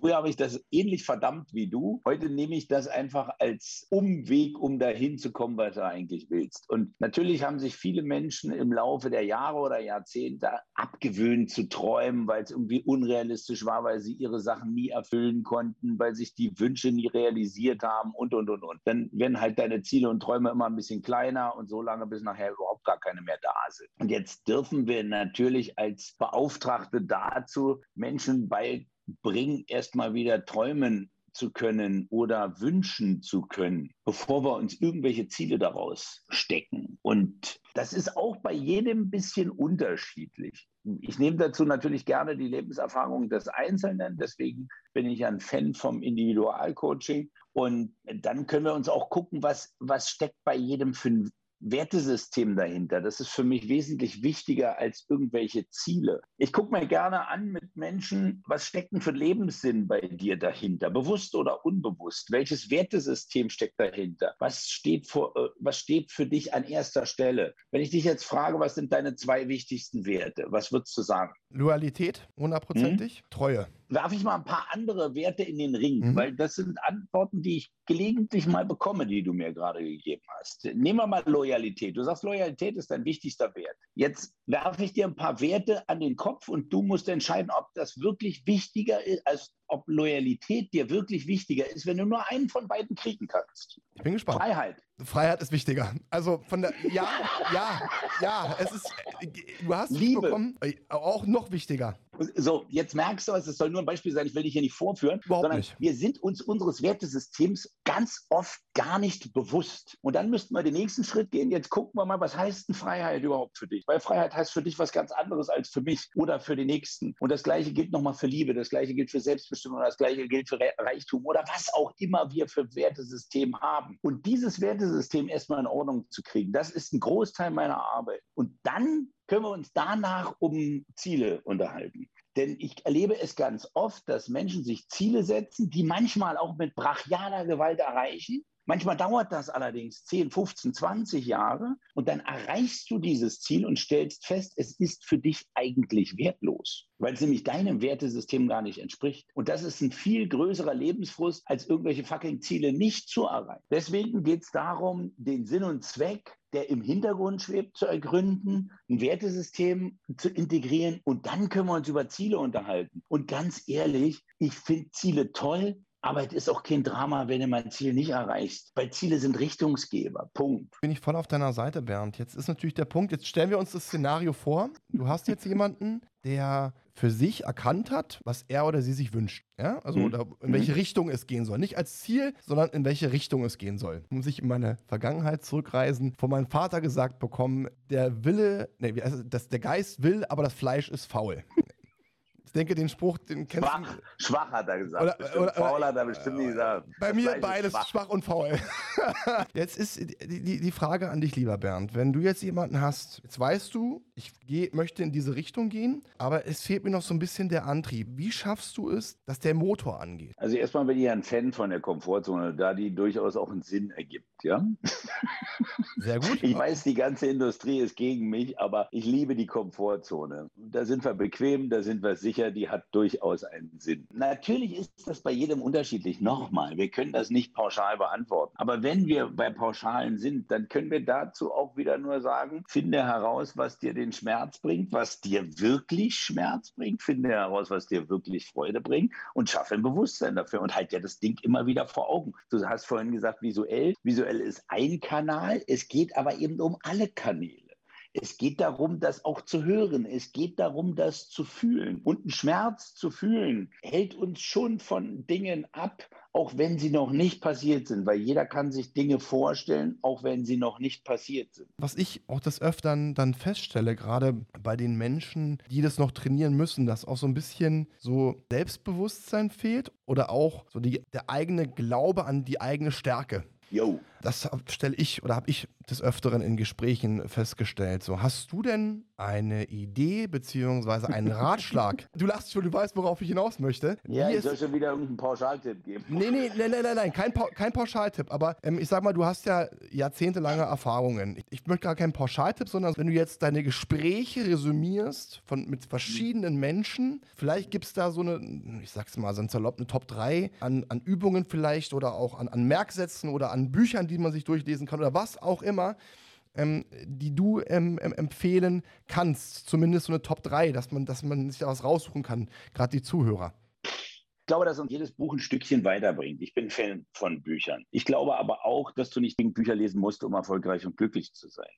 Früher habe ich das ähnlich verdammt wie du. Heute nehme ich das einfach als Umweg, um dahin zu kommen, was du eigentlich willst. Und natürlich haben sich viele Menschen im Laufe der Jahre oder Jahrzehnte abgewöhnt zu träumen, weil es irgendwie unrealistisch war, weil sie ihre Sachen nie erfüllen konnten, weil sich die Wünsche nie realisiert haben und, und, und, und. Dann werden halt deine Ziele und Träume immer ein bisschen kleiner und so lange, bis nachher überhaupt gar keine mehr da sind. Und jetzt dürfen wir natürlich als Beauftragte dazu Menschen bei bringen, erstmal wieder träumen zu können oder wünschen zu können, bevor wir uns irgendwelche Ziele daraus stecken. Und das ist auch bei jedem ein bisschen unterschiedlich. Ich nehme dazu natürlich gerne die Lebenserfahrung des Einzelnen. Deswegen bin ich ein Fan vom Individualcoaching. Und dann können wir uns auch gucken, was, was steckt bei jedem für Wertesystem dahinter. Das ist für mich wesentlich wichtiger als irgendwelche Ziele. Ich gucke mir gerne an mit Menschen, was steckt denn für Lebenssinn bei dir dahinter, bewusst oder unbewusst? Welches Wertesystem steckt dahinter? Was steht, vor, äh, was steht für dich an erster Stelle? Wenn ich dich jetzt frage, was sind deine zwei wichtigsten Werte, was würdest du sagen? Loyalität, hundertprozentig. Mhm. Treue werfe ich mal ein paar andere Werte in den Ring, mhm. weil das sind Antworten, die ich gelegentlich mal bekomme, die du mir gerade gegeben hast. Nehmen wir mal Loyalität. Du sagst, Loyalität ist dein wichtigster Wert. Jetzt werfe ich dir ein paar Werte an den Kopf und du musst entscheiden, ob das wirklich wichtiger ist, als ob Loyalität dir wirklich wichtiger ist, wenn du nur einen von beiden kriegen kannst. Ich bin gespannt. Freiheit. Freiheit ist wichtiger. Also von der ja, ja, ja, es ist du hast Liebe bekommen, auch noch wichtiger. So, jetzt merkst du, es soll nur ein Beispiel sein, ich will dich hier nicht vorführen, Überhaupt sondern nicht. wir sind uns unseres Wertesystems ganz oft gar nicht bewusst. Und dann müssten wir den nächsten Schritt gehen. Jetzt gucken wir mal, was heißt denn Freiheit überhaupt für dich? Weil Freiheit heißt für dich was ganz anderes als für mich oder für den Nächsten. Und das Gleiche gilt nochmal für Liebe, das Gleiche gilt für Selbstbestimmung, das Gleiche gilt für Reichtum oder was auch immer wir für Wertesystem haben. Und dieses Wertesystem erstmal in Ordnung zu kriegen, das ist ein Großteil meiner Arbeit. Und dann können wir uns danach um Ziele unterhalten. Denn ich erlebe es ganz oft, dass Menschen sich Ziele setzen, die manchmal auch mit brachialer Gewalt erreichen. Manchmal dauert das allerdings 10, 15, 20 Jahre und dann erreichst du dieses Ziel und stellst fest, es ist für dich eigentlich wertlos, weil es nämlich deinem Wertesystem gar nicht entspricht. Und das ist ein viel größerer Lebensfrust, als irgendwelche fucking Ziele nicht zu erreichen. Deswegen geht es darum, den Sinn und Zweck der im Hintergrund schwebt, zu ergründen, ein Wertesystem zu integrieren und dann können wir uns über Ziele unterhalten. Und ganz ehrlich, ich finde Ziele toll, aber es ist auch kein Drama, wenn du mein Ziel nicht erreichst, weil Ziele sind Richtungsgeber. Punkt. Bin ich voll auf deiner Seite, Bernd. Jetzt ist natürlich der Punkt, jetzt stellen wir uns das Szenario vor. Du hast jetzt jemanden, der für sich erkannt hat, was er oder sie sich wünscht. Ja? Also mhm. in welche mhm. Richtung es gehen soll. Nicht als Ziel, sondern in welche Richtung es gehen soll. Muss ich in meine Vergangenheit zurückreisen, von meinem Vater gesagt bekommen, der Wille, nee, also das, der Geist will, aber das Fleisch ist faul. Ich denke, den Spruch, den kennst schwach, du. Schwach hat er gesagt. Oder, bestimmt oder, faul hat er bestimmt nicht gesagt. Bei mir beides, schwach. schwach. und faul. jetzt ist die, die, die, Frage an dich, lieber Bernd. Wenn du jetzt jemanden hast, jetzt weißt du, ich geh, möchte in diese Richtung gehen, aber es fehlt mir noch so ein bisschen der Antrieb. Wie schaffst du es, dass der Motor angeht? Also erstmal bin ich ein Fan von der Komfortzone, da die durchaus auch einen Sinn ergibt, ja? Sehr gut. Ich weiß, die ganze Industrie ist gegen mich, aber ich liebe die Komfortzone. Da sind wir bequem, da sind wir sicher sicher, die hat durchaus einen Sinn. Natürlich ist das bei jedem unterschiedlich. Nochmal, wir können das nicht pauschal beantworten. Aber wenn wir bei Pauschalen sind, dann können wir dazu auch wieder nur sagen, finde heraus, was dir den Schmerz bringt, was dir wirklich Schmerz bringt, finde heraus, was dir wirklich Freude bringt und schaffe ein Bewusstsein dafür und halt ja das Ding immer wieder vor Augen. Du hast vorhin gesagt, visuell. Visuell ist ein Kanal, es geht aber eben um alle Kanäle. Es geht darum, das auch zu hören. Es geht darum, das zu fühlen. Und ein Schmerz zu fühlen hält uns schon von Dingen ab, auch wenn sie noch nicht passiert sind, weil jeder kann sich Dinge vorstellen, auch wenn sie noch nicht passiert sind. Was ich auch des Öfteren dann feststelle, gerade bei den Menschen, die das noch trainieren müssen, dass auch so ein bisschen so Selbstbewusstsein fehlt oder auch so die, der eigene Glaube an die eigene Stärke. Jo. Das stelle ich oder habe ich des Öfteren in Gesprächen festgestellt. So, hast du denn eine Idee beziehungsweise einen Ratschlag? du lachst schon, du weißt, worauf ich hinaus möchte. Ja, Wie ich soll schon wieder irgendeinen Pauschaltipp geben. Nee, nee, nee, nee, nee, nein, kein, pa kein Pauschaltipp. Aber ähm, ich sag mal, du hast ja jahrzehntelange Erfahrungen. Ich, ich möchte gar keinen Pauschaltipp, sondern wenn du jetzt deine Gespräche resümierst von, mit verschiedenen Menschen, vielleicht gibt es da so eine, ich sag's mal, so ein salopp, eine Top 3 an, an Übungen vielleicht oder auch an, an Merksätzen oder an Büchern, die man sich durchlesen kann oder was auch immer, ähm, die du ähm, empfehlen kannst. Zumindest so eine Top 3, dass man, dass man sich da was raussuchen kann, gerade die Zuhörer. Ich glaube, dass uns jedes Buch ein Stückchen weiterbringt. Ich bin Fan von Büchern. Ich glaube aber auch, dass du nicht Bücher lesen musst, um erfolgreich und glücklich zu sein.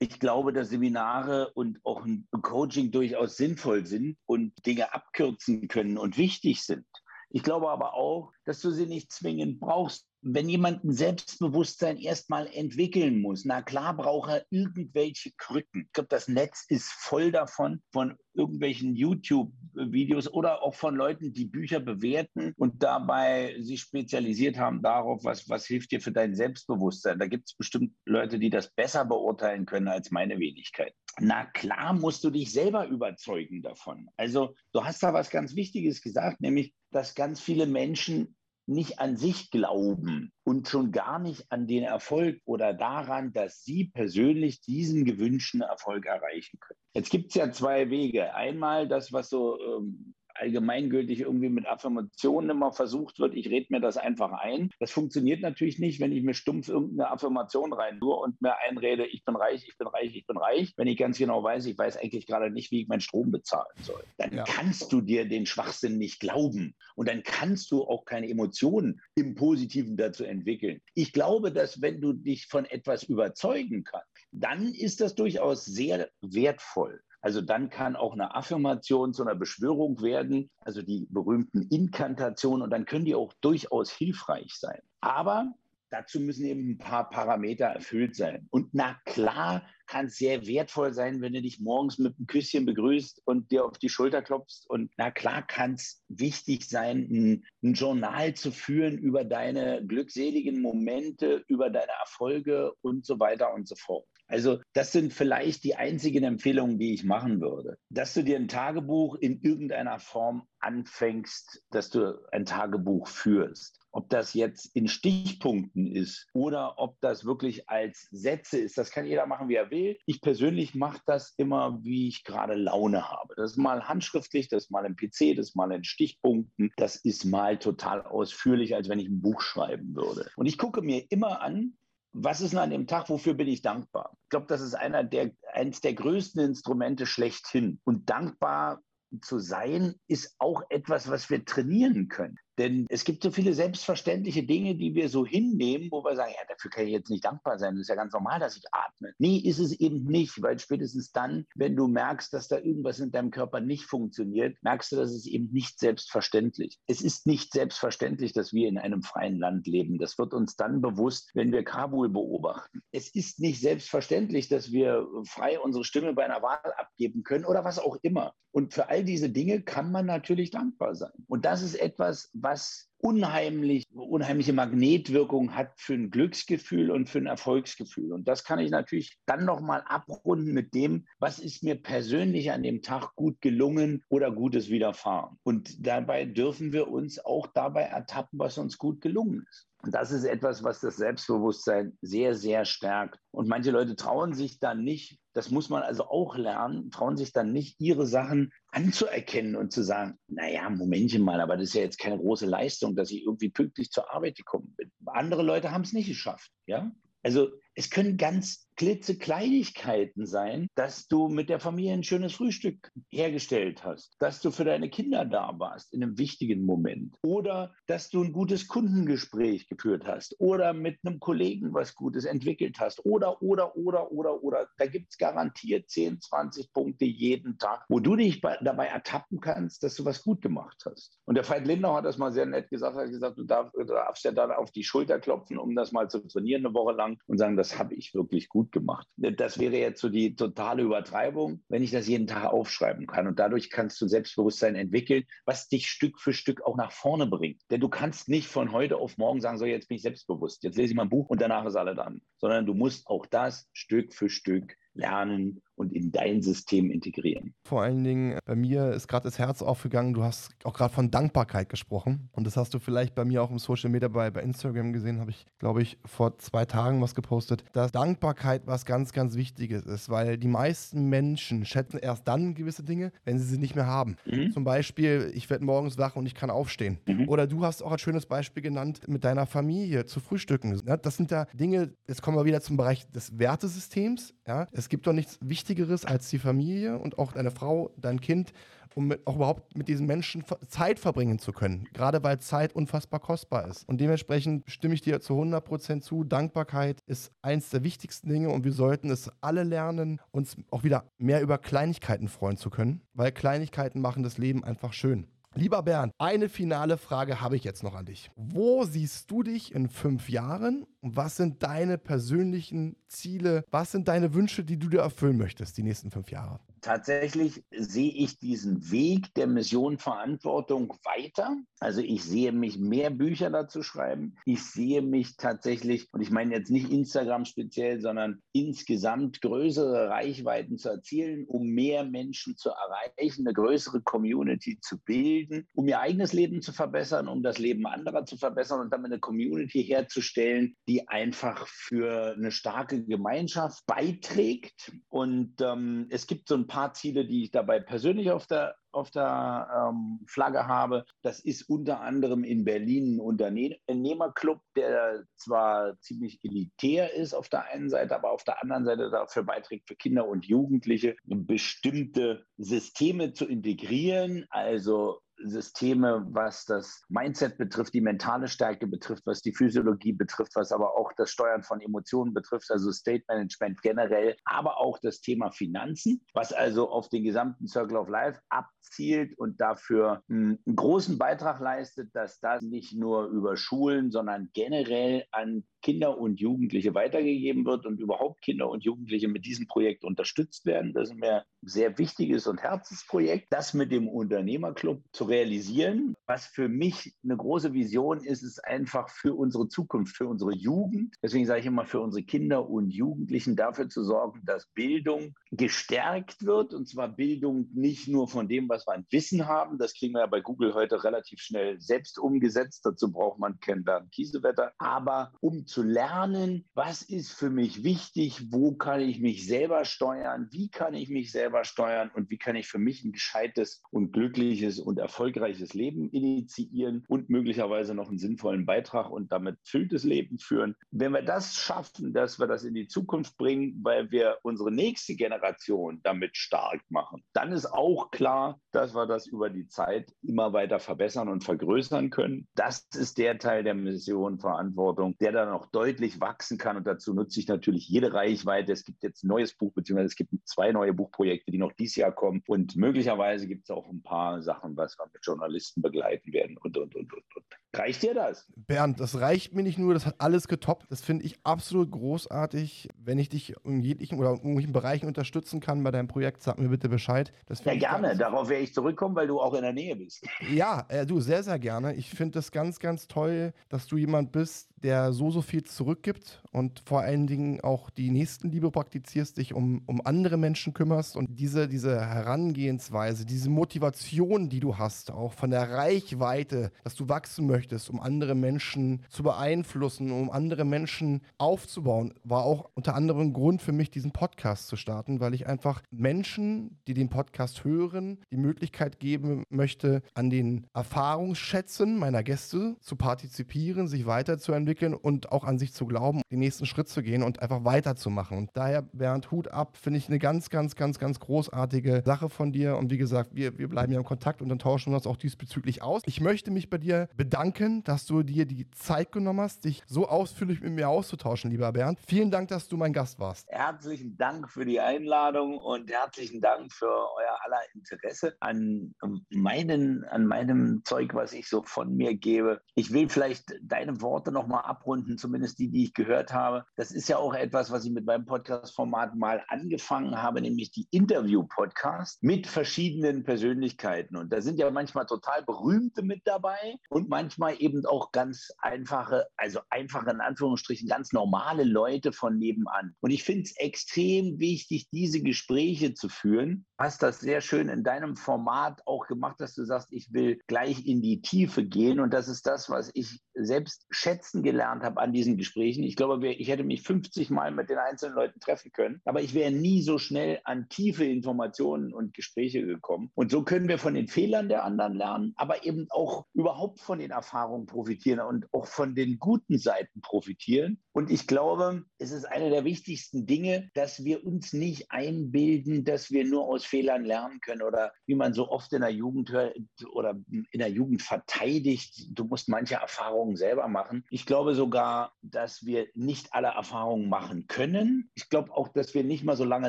Ich glaube, dass Seminare und auch ein Coaching durchaus sinnvoll sind und Dinge abkürzen können und wichtig sind. Ich glaube aber auch, dass du sie nicht zwingend brauchst, wenn jemand ein Selbstbewusstsein erstmal entwickeln muss, na klar braucht er irgendwelche Krücken. Ich glaube, das Netz ist voll davon, von irgendwelchen YouTube-Videos oder auch von Leuten, die Bücher bewerten und dabei sich spezialisiert haben darauf, was, was hilft dir für dein Selbstbewusstsein. Da gibt es bestimmt Leute, die das besser beurteilen können als meine Wenigkeit. Na klar musst du dich selber überzeugen davon. Also du hast da was ganz Wichtiges gesagt, nämlich, dass ganz viele Menschen nicht an sich glauben und schon gar nicht an den Erfolg oder daran, dass sie persönlich diesen gewünschten Erfolg erreichen können. Jetzt gibt es ja zwei Wege. Einmal das, was so ähm, allgemeingültig irgendwie mit Affirmationen immer versucht wird, ich rede mir das einfach ein. Das funktioniert natürlich nicht, wenn ich mir stumpf irgendeine Affirmation rein tue und mir einrede, ich bin reich, ich bin reich, ich bin reich, wenn ich ganz genau weiß, ich weiß eigentlich gerade nicht, wie ich meinen Strom bezahlen soll. Dann ja. kannst du dir den Schwachsinn nicht glauben und dann kannst du auch keine Emotionen im Positiven dazu entwickeln. Ich glaube, dass wenn du dich von etwas überzeugen kannst, dann ist das durchaus sehr wertvoll. Also dann kann auch eine Affirmation zu einer Beschwörung werden, also die berühmten Inkantationen, und dann können die auch durchaus hilfreich sein. Aber dazu müssen eben ein paar Parameter erfüllt sein. Und na klar kann es sehr wertvoll sein, wenn du dich morgens mit einem Küsschen begrüßt und dir auf die Schulter klopfst. Und na klar kann es wichtig sein, ein, ein, Journal zu führen über deine glückseligen Momente, über deine Erfolge und so weiter und so fort. Also das sind vielleicht die einzigen Empfehlungen, die ich machen würde. Dass du dir ein Tagebuch in irgendeiner Form anfängst, dass du ein Tagebuch führst. Ob das jetzt in Stichpunkten ist oder ob das wirklich als Sätze ist, das kann jeder machen, wie er will. Ich persönlich mache das immer, wie ich gerade Laune habe. Das ist mal handschriftlich, das ist mal im PC, das ist mal in Stichpunkten, das ist mal total ausführlich, als wenn ich ein Buch schreiben würde. Und ich gucke mir immer an, was ist denn an dem Tag, wofür bin ich dankbar? Ich glaube, das ist einer der, eines der größten Instrumente schlechthin. Und dankbar zu sein, ist auch etwas, was wir trainieren können. Denn es gibt so viele selbstverständliche Dinge, die wir so hinnehmen, wo wir sagen, ja, dafür kann ich jetzt nicht dankbar sein. Das ist ja ganz normal, dass ich atme. Nee, ist es eben nicht, weil spätestens dann, wenn du merkst, dass da irgendwas in deinem Körper nicht funktioniert, merkst du, dass es eben nicht selbstverständlich. Es ist nicht selbstverständlich, dass wir in einem freien Land leben. Das wird uns dann bewusst, wenn wir Kabul beobachten. Es ist nicht selbstverständlich, dass wir frei unsere Stimme bei einer Wahl abgeben können oder was auch immer. Und für all diese Dinge kann man natürlich dankbar sein. Und das ist etwas, was was unheimlich, unheimliche Magnetwirkung hat für ein Glücksgefühl und für ein Erfolgsgefühl. Und das kann ich natürlich dann nochmal abrunden mit dem, was ist mir persönlich an dem Tag gut gelungen oder Gutes widerfahren. Und dabei dürfen wir uns auch dabei ertappen, was uns gut gelungen ist. Das ist etwas, was das Selbstbewusstsein sehr, sehr stärkt. Und manche Leute trauen sich dann nicht, das muss man also auch lernen, trauen sich dann nicht, ihre Sachen anzuerkennen und zu sagen, naja, Momentchen mal, aber das ist ja jetzt keine große Leistung, dass ich irgendwie pünktlich zur Arbeit gekommen bin. Andere Leute haben es nicht geschafft. Ja? Also es können ganz klitzekleinigkeiten sein, dass du mit der Familie ein schönes Frühstück hergestellt hast, dass du für deine Kinder da warst in einem wichtigen Moment oder dass du ein gutes Kundengespräch geführt hast oder mit einem Kollegen was Gutes entwickelt hast oder, oder, oder, oder, oder. Da gibt es garantiert 10, 20 Punkte jeden Tag, wo du dich dabei ertappen kannst, dass du was gut gemacht hast. Und der Veit Lindau hat das mal sehr nett gesagt, hat gesagt, du darfst, du darfst ja dann auf die Schulter klopfen, um das mal zu trainieren eine Woche lang und sagen, das habe ich wirklich gut gemacht. Das wäre jetzt so die totale Übertreibung, wenn ich das jeden Tag aufschreiben kann. Und dadurch kannst du Selbstbewusstsein entwickeln, was dich Stück für Stück auch nach vorne bringt. Denn du kannst nicht von heute auf morgen sagen, so jetzt bin ich selbstbewusst, jetzt lese ich mein Buch und danach ist alles dann. Sondern du musst auch das Stück für Stück lernen und in dein System integrieren. Vor allen Dingen, bei mir ist gerade das Herz aufgegangen, du hast auch gerade von Dankbarkeit gesprochen und das hast du vielleicht bei mir auch im Social Media bei, bei Instagram gesehen, habe ich, glaube ich, vor zwei Tagen was gepostet, dass Dankbarkeit was ganz, ganz Wichtiges ist, weil die meisten Menschen schätzen erst dann gewisse Dinge, wenn sie sie nicht mehr haben. Mhm. Zum Beispiel, ich werde morgens wach und ich kann aufstehen. Mhm. Oder du hast auch ein schönes Beispiel genannt, mit deiner Familie zu frühstücken. Das sind ja Dinge, jetzt kommen wir wieder zum Bereich des Wertesystems. Ja? Es gibt doch nichts Wichtigeres als die Familie und auch deine Frau, dein Kind, um mit, auch überhaupt mit diesen Menschen Zeit verbringen zu können. Gerade weil Zeit unfassbar kostbar ist. Und dementsprechend stimme ich dir zu 100% zu. Dankbarkeit ist eins der wichtigsten Dinge und wir sollten es alle lernen, uns auch wieder mehr über Kleinigkeiten freuen zu können, weil Kleinigkeiten machen das Leben einfach schön. Lieber Bernd, eine finale Frage habe ich jetzt noch an dich. Wo siehst du dich in fünf Jahren was sind deine persönlichen Ziele? Was sind deine Wünsche, die du dir erfüllen möchtest, die nächsten fünf Jahre? Tatsächlich sehe ich diesen Weg der Mission Verantwortung weiter. Also ich sehe mich mehr Bücher dazu schreiben. Ich sehe mich tatsächlich, und ich meine jetzt nicht Instagram speziell, sondern insgesamt größere Reichweiten zu erzielen, um mehr Menschen zu erreichen, eine größere Community zu bilden, um ihr eigenes Leben zu verbessern, um das Leben anderer zu verbessern und damit eine Community herzustellen, die einfach für eine starke Gemeinschaft beiträgt. Und ähm, es gibt so ein paar Ziele, die ich dabei persönlich auf der, auf der ähm, Flagge habe. Das ist unter anderem in Berlin ein Unternehmerclub, der zwar ziemlich elitär ist auf der einen Seite, aber auf der anderen Seite dafür beiträgt, für Kinder und Jugendliche bestimmte Systeme zu integrieren, also Systeme, was das Mindset betrifft, die mentale Stärke betrifft, was die Physiologie betrifft, was aber auch das Steuern von Emotionen betrifft, also State Management generell, aber auch das Thema Finanzen, was also auf den gesamten Circle of Life abzielt und dafür einen großen Beitrag leistet, dass das nicht nur über Schulen, sondern generell an Kinder und Jugendliche weitergegeben wird und überhaupt Kinder und Jugendliche mit diesem Projekt unterstützt werden. Das ist mir ein sehr wichtiges und Herzensprojekt, das mit dem Unternehmerclub zu realisieren. Was für mich eine große Vision ist, ist einfach für unsere Zukunft, für unsere Jugend. Deswegen sage ich immer, für unsere Kinder und Jugendlichen dafür zu sorgen, dass Bildung gestärkt wird. Und zwar Bildung nicht nur von dem, was wir an Wissen haben. Das kriegen wir ja bei Google heute relativ schnell selbst umgesetzt. Dazu braucht man Kennenlernen Kiesewetter. Aber um zu lernen, was ist für mich wichtig, wo kann ich mich selber steuern, wie kann ich mich selber steuern und wie kann ich für mich ein gescheites und glückliches und erfolgreiches Leben initiieren und möglicherweise noch einen sinnvollen Beitrag und damit fülltes Leben führen. Wenn wir das schaffen, dass wir das in die Zukunft bringen, weil wir unsere nächste Generation damit stark machen, dann ist auch klar, dass wir das über die Zeit immer weiter verbessern und vergrößern können. Das ist der Teil der Mission Verantwortung, der dann noch deutlich wachsen kann. Und dazu nutze ich natürlich jede Reichweite. Es gibt jetzt ein neues Buch, beziehungsweise es gibt zwei neue Buchprojekte, die noch dieses Jahr kommen. Und möglicherweise gibt es auch ein paar Sachen, was wir mit Journalisten begleiten werden und, und, und, und, und. Reicht dir das? Bernd, das reicht mir nicht nur, das hat alles getoppt. Das finde ich absolut großartig. Wenn ich dich in jeglichen oder in irgendwelchen Bereichen unterstützen kann bei deinem Projekt, sag mir bitte Bescheid. ja, gerne. Darauf werde ich zurückkommen, weil du auch in der Nähe bist. Ja, äh, du, sehr, sehr gerne. Ich finde das ganz, ganz toll, dass du jemand bist, der so, so viel zurückgibt und vor allen Dingen auch die Nächstenliebe praktizierst, dich um, um andere Menschen kümmerst und diese, diese Herangehensweise, diese Motivation, die du hast, auch von der Reichweite, dass du wachsen möchtest, um andere Menschen zu beeinflussen, um andere Menschen aufzubauen, war auch unter anderem Grund für mich, diesen Podcast zu starten, weil ich einfach Menschen, die den Podcast hören, die Möglichkeit geben möchte, an den Erfahrungsschätzen meiner Gäste zu partizipieren, sich weiterzuentwickeln und auch an sich zu glauben, den nächsten Schritt zu gehen und einfach weiterzumachen. Und daher, Bernd, Hut ab, finde ich eine ganz, ganz, ganz, ganz großartige Sache von dir. Und wie gesagt, wir, wir bleiben ja im Kontakt und dann tauschen wir uns auch diesbezüglich aus. Ich möchte mich bei dir bedanken, dass du dir die Zeit genommen hast, dich so ausführlich mit mir auszutauschen, lieber Bernd. Vielen Dank, dass du mein Gast warst. Herzlichen Dank für die Einladung und herzlichen Dank für euer aller Interesse an meinen, an meinem Zeug, was ich so von mir gebe. Ich will vielleicht deine Worte nochmal abrunden, zumindest die, die ich gehört habe. Das ist ja auch etwas, was ich mit meinem Podcast-Format mal angefangen habe, nämlich die Interview-Podcast mit verschiedenen Persönlichkeiten. Und da sind ja manchmal total berühmte mit dabei und manchmal eben auch ganz einfache, also einfache in Anführungsstrichen, ganz normale Leute von nebenan. Und ich finde es extrem wichtig, diese Gespräche zu führen. Hast das sehr schön in deinem Format auch gemacht, dass du sagst, ich will gleich in die Tiefe gehen. Und das ist das, was ich selbst schätzen gelernt habe an diesen Gesprächen. Ich glaube, ich hätte mich 50 Mal mit den einzelnen Leuten treffen können, aber ich wäre nie so schnell an tiefe Informationen und Gespräche gekommen. Und so können wir von den Fehlern der anderen lernen, aber eben auch überhaupt von den Erfahrungen profitieren und auch von den guten Seiten profitieren. Und ich glaube, es ist eine der wichtigsten Dinge, dass wir uns nicht einbilden, dass wir nur aus Fehlern lernen können oder wie man so oft in der Jugend hört oder in der Jugend verteidigt, du musst manche Erfahrungen selber machen. Ich glaube sogar, dass wir nicht alle Erfahrungen machen können. Ich glaube auch, dass wir nicht mal so lange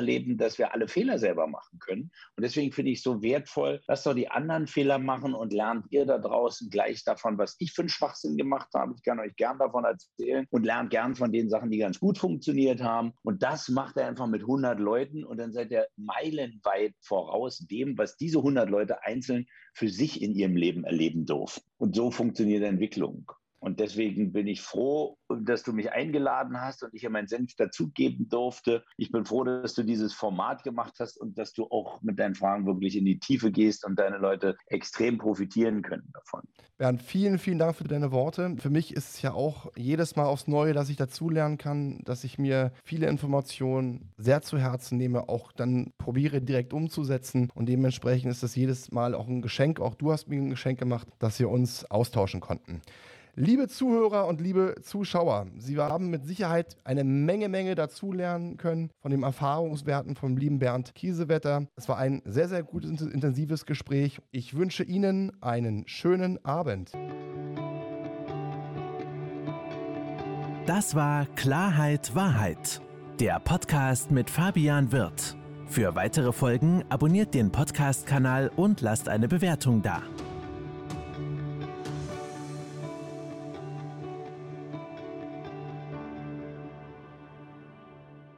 leben, dass wir alle Fehler selber machen können. Und deswegen finde ich so wertvoll, lasst doch die anderen Fehler machen und lernt ihr da draußen gleich davon, was ich für einen Schwachsinn gemacht habe. Ich kann euch gern davon erzählen und lernt gern von den Sachen, die ganz gut funktioniert haben. Und das macht er einfach mit 100 Leuten und dann seid ihr meilenweit voraus dem, was diese 100 Leute einzeln für sich in ihrem Leben erleben durften. Und so funktioniert Entwicklung. Und deswegen bin ich froh, dass du mich eingeladen hast und ich hier meinen Senf dazugeben durfte. Ich bin froh, dass du dieses Format gemacht hast und dass du auch mit deinen Fragen wirklich in die Tiefe gehst und deine Leute extrem profitieren können davon. Bernd, vielen, vielen Dank für deine Worte. Für mich ist es ja auch jedes Mal aufs Neue, dass ich dazulernen kann, dass ich mir viele Informationen sehr zu Herzen nehme, auch dann probiere direkt umzusetzen. Und dementsprechend ist das jedes Mal auch ein Geschenk. Auch du hast mir ein Geschenk gemacht, dass wir uns austauschen konnten. Liebe Zuhörer und liebe Zuschauer, Sie haben mit Sicherheit eine Menge, Menge dazulernen können von den Erfahrungswerten vom lieben Bernd Kiesewetter. Es war ein sehr, sehr gutes, intensives Gespräch. Ich wünsche Ihnen einen schönen Abend. Das war Klarheit Wahrheit, der Podcast mit Fabian Wirth. Für weitere Folgen abonniert den Podcast-Kanal und lasst eine Bewertung da.